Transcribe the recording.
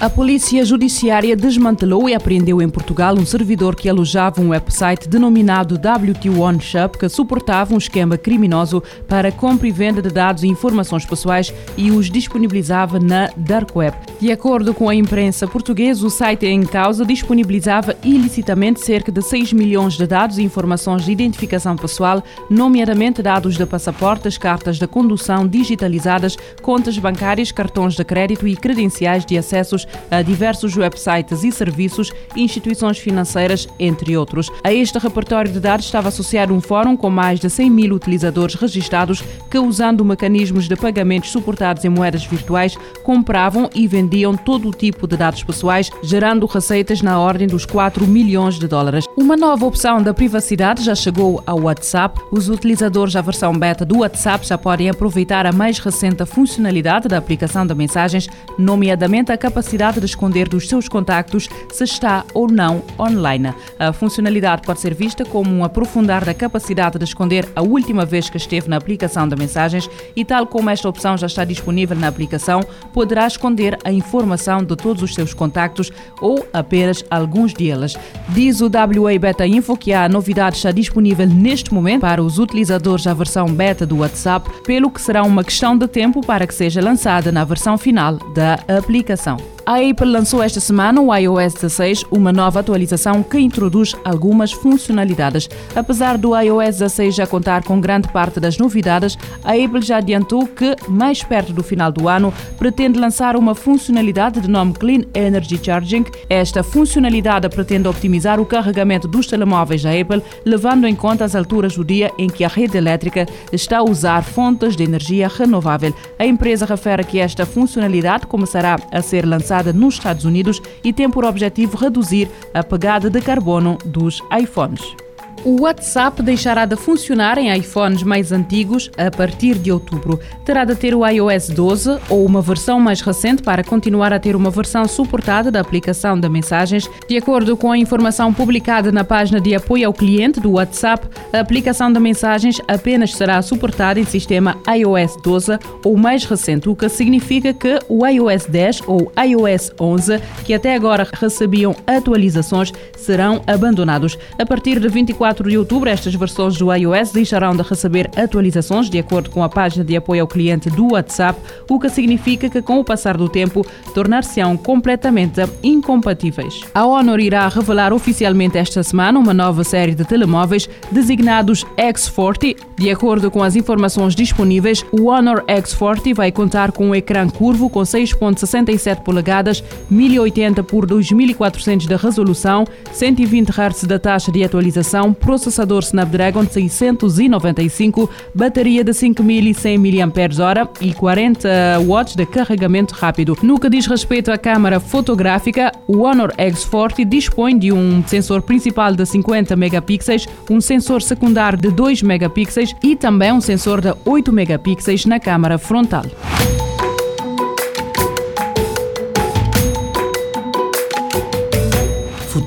A Polícia Judiciária desmantelou e apreendeu em Portugal um servidor que alojava um website denominado WT1 Shop que suportava um esquema criminoso para compra e venda de dados e informações pessoais e os disponibilizava na Dark Web. De acordo com a imprensa portuguesa, o site em causa disponibilizava ilicitamente cerca de 6 milhões de dados e informações de identificação pessoal, nomeadamente dados de passaportes, cartas de condução digitalizadas, contas bancárias, cartões de crédito e credenciais de acessos a diversos websites e serviços, instituições financeiras, entre outros. A este repertório de dados estava associado um fórum com mais de 100 mil utilizadores registados que, usando mecanismos de pagamentos suportados em moedas virtuais, compravam e vendiam todo o tipo de dados pessoais, gerando receitas na ordem dos 4 milhões de dólares. Uma nova opção da privacidade já chegou ao WhatsApp. Os utilizadores da versão beta do WhatsApp já podem aproveitar a mais recente funcionalidade da aplicação de mensagens, nomeadamente a capacidade capacidade de esconder dos seus contactos se está ou não online. A funcionalidade pode ser vista como um aprofundar da capacidade de esconder a última vez que esteve na aplicação de mensagens e, tal como esta opção já está disponível na aplicação, poderá esconder a informação de todos os seus contactos ou apenas alguns deles. Diz o WA Beta Info que a novidade está disponível neste momento para os utilizadores da versão beta do WhatsApp, pelo que será uma questão de tempo para que seja lançada na versão final da aplicação. A Apple lançou esta semana o iOS 16, uma nova atualização que introduz algumas funcionalidades. Apesar do iOS 16 já contar com grande parte das novidades, a Apple já adiantou que, mais perto do final do ano, pretende lançar uma funcionalidade de nome Clean Energy Charging. Esta funcionalidade pretende optimizar o carregamento dos telemóveis da Apple, levando em conta as alturas do dia em que a rede elétrica está a usar fontes de energia renovável. A empresa refere que esta funcionalidade começará a ser lançada nos Estados Unidos e tem por objetivo reduzir a pegada de carbono dos iPhones. O WhatsApp deixará de funcionar em iPhones mais antigos a partir de outubro. Terá de ter o iOS 12 ou uma versão mais recente para continuar a ter uma versão suportada da aplicação de mensagens. De acordo com a informação publicada na página de apoio ao cliente do WhatsApp, a aplicação de mensagens apenas será suportada em sistema iOS 12 ou mais recente, o que significa que o iOS 10 ou iOS 11, que até agora recebiam atualizações, serão abandonados. A partir de 24 4 de outubro, estas versões do iOS deixarão de receber atualizações, de acordo com a página de apoio ao cliente do WhatsApp, o que significa que, com o passar do tempo, tornar-se-ão completamente incompatíveis. A Honor irá revelar oficialmente esta semana uma nova série de telemóveis designados X40. De acordo com as informações disponíveis, o Honor X40 vai contar com um ecrã curvo com 6.67 polegadas, 1080 por 2400 de resolução, 120 Hz da taxa de atualização, processador Snapdragon 695, bateria de 5100 mAh e 40 watts de carregamento rápido. No que diz respeito à câmara fotográfica, o Honor X40 dispõe de um sensor principal de 50 megapixels, um sensor secundário de 2 megapixels e também um sensor de 8 megapixels na câmara frontal.